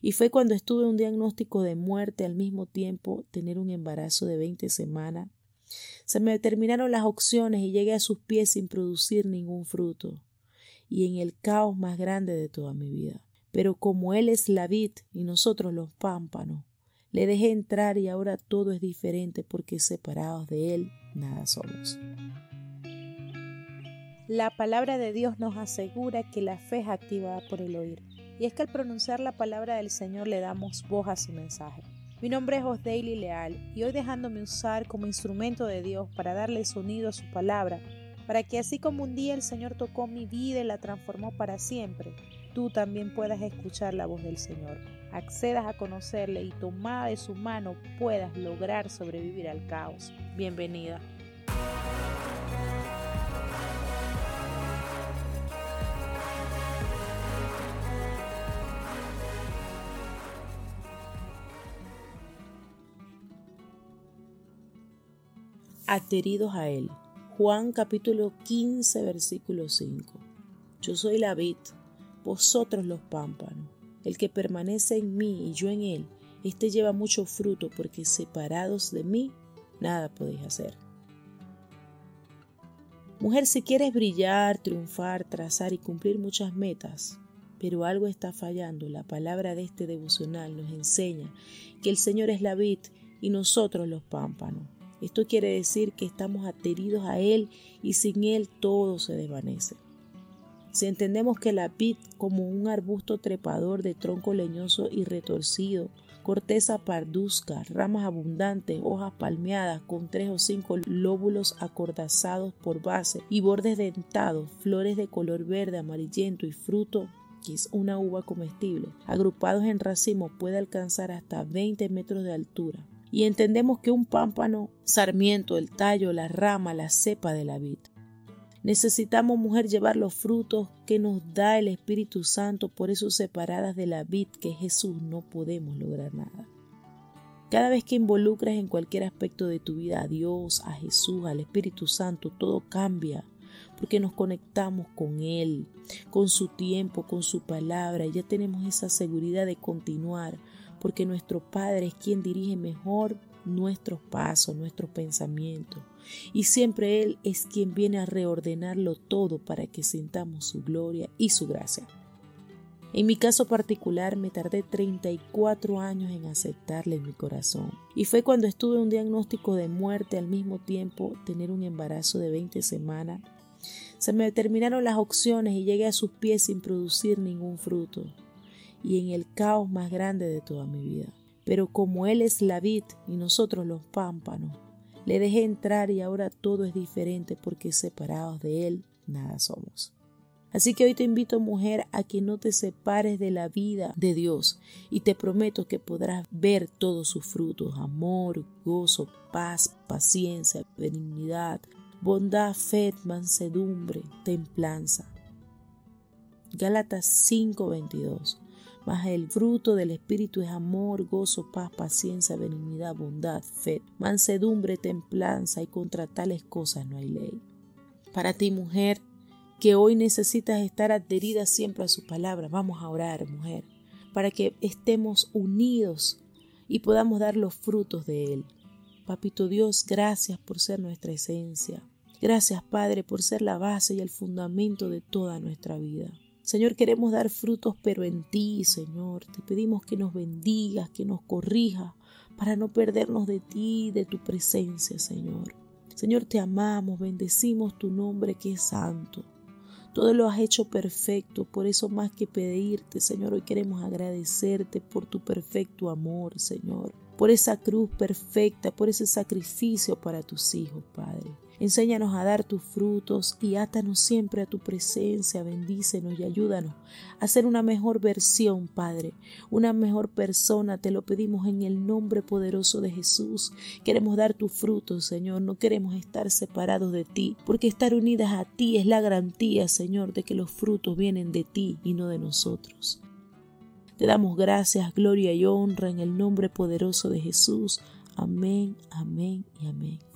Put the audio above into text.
Y fue cuando estuve un diagnóstico de muerte al mismo tiempo tener un embarazo de 20 semanas. Se me determinaron las opciones y llegué a sus pies sin producir ningún fruto y en el caos más grande de toda mi vida. Pero como Él es la vid y nosotros los pámpanos, le dejé entrar y ahora todo es diferente porque separados de Él nada somos. La palabra de Dios nos asegura que la fe es activada por el oír. Y es que al pronunciar la palabra del Señor le damos voz a su mensaje. Mi nombre es Osdaily Leal y hoy dejándome usar como instrumento de Dios para darle sonido a su palabra, para que así como un día el Señor tocó mi vida y la transformó para siempre, tú también puedas escuchar la voz del Señor, accedas a conocerle y tomada de su mano puedas lograr sobrevivir al caos. Bienvenida. Ateridos a Él. Juan capítulo 15 versículo 5. Yo soy la vid, vosotros los pámpanos. El que permanece en mí y yo en él, éste lleva mucho fruto porque separados de mí nada podéis hacer. Mujer, si quieres brillar, triunfar, trazar y cumplir muchas metas, pero algo está fallando, la palabra de este devocional nos enseña que el Señor es la vid y nosotros los pámpanos. Esto quiere decir que estamos ateridos a Él y sin Él todo se desvanece. Si entendemos que la vid como un arbusto trepador de tronco leñoso y retorcido, corteza parduzca, ramas abundantes, hojas palmeadas con tres o cinco lóbulos acordazados por base y bordes dentados, flores de color verde amarillento y fruto que es una uva comestible, agrupados en racimo puede alcanzar hasta 20 metros de altura y entendemos que un pámpano, sarmiento, el tallo, la rama, la cepa de la vid. Necesitamos, mujer, llevar los frutos que nos da el Espíritu Santo, por eso separadas de la vid que Jesús no podemos lograr nada. Cada vez que involucras en cualquier aspecto de tu vida a Dios, a Jesús, al Espíritu Santo, todo cambia, porque nos conectamos con Él, con su tiempo, con su palabra, ya tenemos esa seguridad de continuar, porque nuestro Padre es quien dirige mejor nuestros pasos, nuestros pensamientos. Y siempre Él es quien viene a reordenarlo todo para que sintamos su gloria y su gracia. En mi caso particular me tardé 34 años en aceptarle en mi corazón. Y fue cuando estuve un diagnóstico de muerte al mismo tiempo tener un embarazo de 20 semanas. Se me determinaron las opciones y llegué a sus pies sin producir ningún fruto y en el caos más grande de toda mi vida. Pero como Él es la vid y nosotros los pámpanos, le dejé entrar y ahora todo es diferente porque separados de Él nada somos. Así que hoy te invito, mujer, a que no te separes de la vida de Dios y te prometo que podrás ver todos sus frutos, amor, gozo, paz, paciencia, benignidad, bondad, fe, mansedumbre, templanza. Gálatas 5:22 mas el fruto del Espíritu es amor, gozo, paz, paciencia, benignidad, bondad, fe, mansedumbre, templanza, y contra tales cosas no hay ley. Para ti, mujer, que hoy necesitas estar adherida siempre a su palabra, vamos a orar, mujer, para que estemos unidos y podamos dar los frutos de Él. Papito Dios, gracias por ser nuestra esencia. Gracias, Padre, por ser la base y el fundamento de toda nuestra vida. Señor, queremos dar frutos, pero en ti, Señor. Te pedimos que nos bendigas, que nos corrijas, para no perdernos de ti, de tu presencia, Señor. Señor, te amamos, bendecimos tu nombre que es santo. Todo lo has hecho perfecto, por eso más que pedirte, Señor, hoy queremos agradecerte por tu perfecto amor, Señor, por esa cruz perfecta, por ese sacrificio para tus hijos, Padre. Enséñanos a dar tus frutos y átanos siempre a tu presencia, bendícenos y ayúdanos a ser una mejor versión, Padre, una mejor persona, te lo pedimos en el nombre poderoso de Jesús. Queremos dar tus frutos, Señor, no queremos estar separados de ti, porque estar unidas a ti es la garantía, Señor, de que los frutos vienen de ti y no de nosotros. Te damos gracias, gloria y honra en el nombre poderoso de Jesús. Amén, amén y amén.